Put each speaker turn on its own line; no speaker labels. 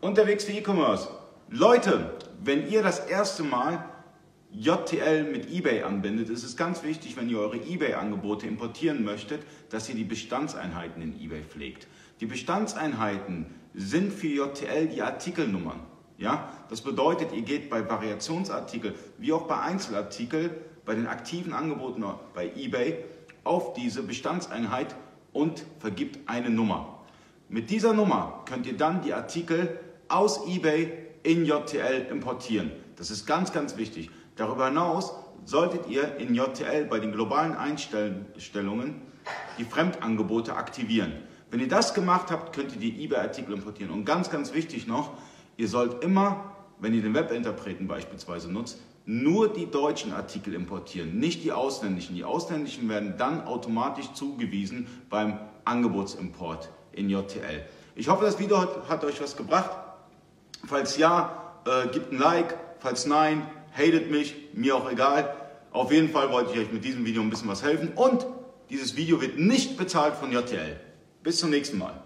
Unterwegs für E-Commerce. Leute, wenn ihr das erste Mal JTL mit eBay anbindet, ist es ganz wichtig, wenn ihr eure eBay-Angebote importieren möchtet, dass ihr die Bestandseinheiten in eBay pflegt. Die Bestandseinheiten sind für JTL die Artikelnummern. Ja? Das bedeutet, ihr geht bei Variationsartikel wie auch bei Einzelartikel, bei den aktiven Angeboten bei eBay auf diese Bestandseinheit und vergibt eine Nummer. Mit dieser Nummer könnt ihr dann die Artikel aus eBay in JTL importieren. Das ist ganz, ganz wichtig. Darüber hinaus solltet ihr in JTL bei den globalen Einstellungen die Fremdangebote aktivieren. Wenn ihr das gemacht habt, könnt ihr die eBay-Artikel importieren. Und ganz, ganz wichtig noch, ihr sollt immer, wenn ihr den Webinterpreten beispielsweise nutzt, nur die deutschen Artikel importieren, nicht die ausländischen. Die ausländischen werden dann automatisch zugewiesen beim Angebotsimport in JTL. Ich hoffe, das Video hat, hat euch was gebracht. Falls ja, äh, gebt ein Like. Falls nein, hatet mich, mir auch egal. Auf jeden Fall wollte ich euch mit diesem Video ein bisschen was helfen. Und dieses Video wird nicht bezahlt von JTL. Bis zum nächsten Mal.